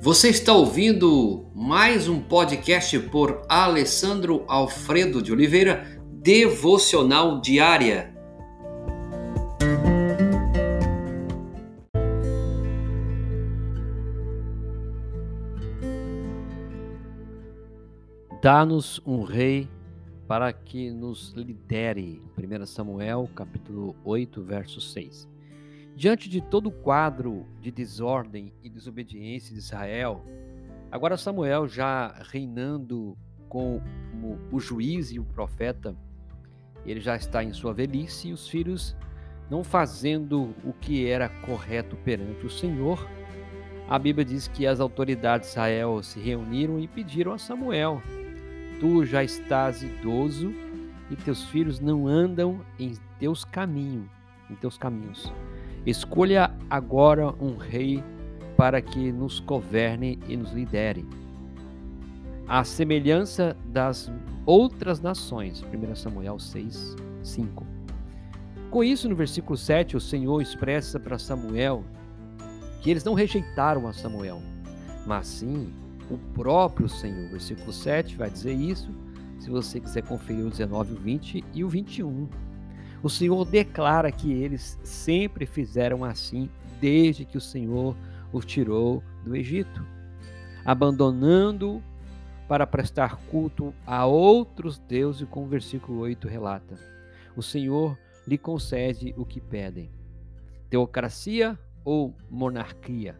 Você está ouvindo mais um podcast por Alessandro Alfredo de Oliveira, Devocional Diária. Dá-nos um rei para que nos lidere. 1 Samuel, capítulo 8, verso 6. Diante de todo o quadro de desordem e desobediência de Israel, agora Samuel já reinando como o juiz e o profeta, ele já está em sua velhice e os filhos não fazendo o que era correto perante o Senhor. A Bíblia diz que as autoridades de Israel se reuniram e pediram a Samuel: Tu já estás idoso e teus filhos não andam em teus caminhos, em teus caminhos. Escolha agora um rei para que nos governe e nos lidere. A semelhança das outras nações. 1 Samuel 6, 5. Com isso, no versículo 7, o Senhor expressa para Samuel que eles não rejeitaram a Samuel, mas sim o próprio Senhor. Versículo 7 vai dizer isso. Se você quiser conferir o 19, o 20 e o 21. O Senhor declara que eles sempre fizeram assim desde que o Senhor os tirou do Egito, abandonando para prestar culto a outros deuses, como o versículo 8 relata. O Senhor lhe concede o que pedem: teocracia ou monarquia.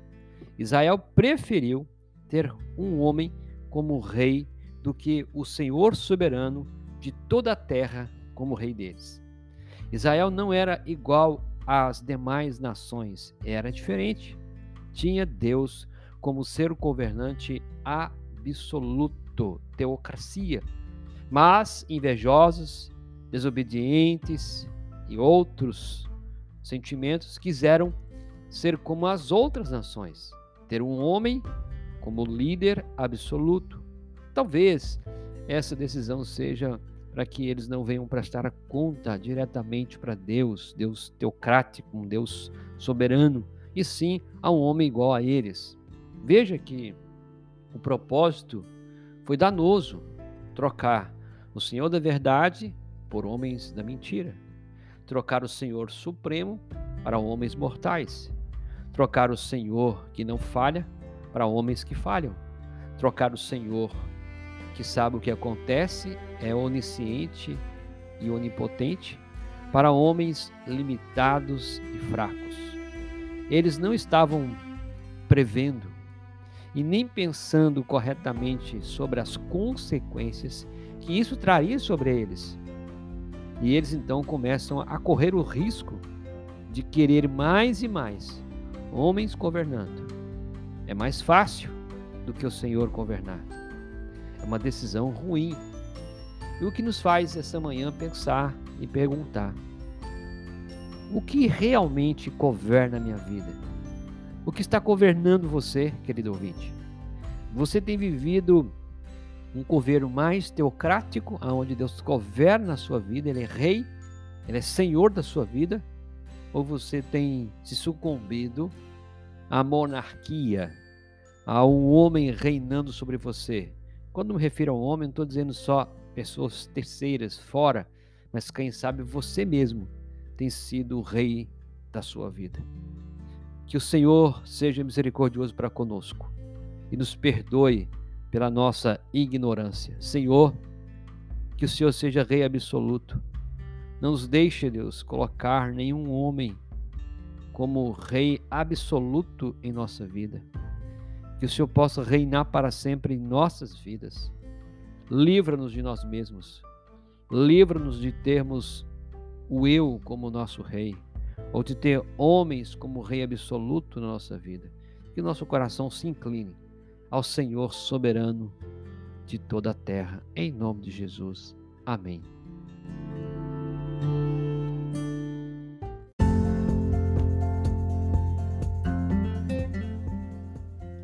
Israel preferiu ter um homem como rei do que o Senhor soberano de toda a terra como rei deles. Israel não era igual às demais nações, era diferente. Tinha Deus como ser governante absoluto, teocracia. Mas invejosos, desobedientes e outros sentimentos quiseram ser como as outras nações, ter um homem como líder absoluto. Talvez essa decisão seja para que eles não venham prestar conta diretamente para Deus, Deus teocrático, um Deus soberano, e sim a um homem igual a eles. Veja que o propósito foi danoso trocar o Senhor da verdade por homens da mentira, trocar o Senhor supremo para homens mortais, trocar o Senhor que não falha para homens que falham, trocar o Senhor que sabe o que acontece, é onisciente e onipotente para homens limitados e fracos. Eles não estavam prevendo e nem pensando corretamente sobre as consequências que isso traria sobre eles. E eles então começam a correr o risco de querer mais e mais homens governando. É mais fácil do que o Senhor governar. É uma decisão ruim. E o que nos faz essa manhã pensar e perguntar: o que realmente governa a minha vida? O que está governando você, querido ouvinte? Você tem vivido um governo mais teocrático, onde Deus governa a sua vida, Ele é rei, Ele é senhor da sua vida? Ou você tem se sucumbido à monarquia, a um homem reinando sobre você? Quando me refiro ao homem, não estou dizendo só pessoas terceiras fora, mas quem sabe você mesmo tem sido o rei da sua vida. Que o Senhor seja misericordioso para conosco e nos perdoe pela nossa ignorância. Senhor, que o Senhor seja rei absoluto. Não nos deixe, Deus, colocar nenhum homem como rei absoluto em nossa vida que o Senhor possa reinar para sempre em nossas vidas. Livra-nos de nós mesmos. Livra-nos de termos o eu como nosso rei, ou de ter homens como rei absoluto na nossa vida. Que nosso coração se incline ao Senhor soberano de toda a terra. Em nome de Jesus. Amém.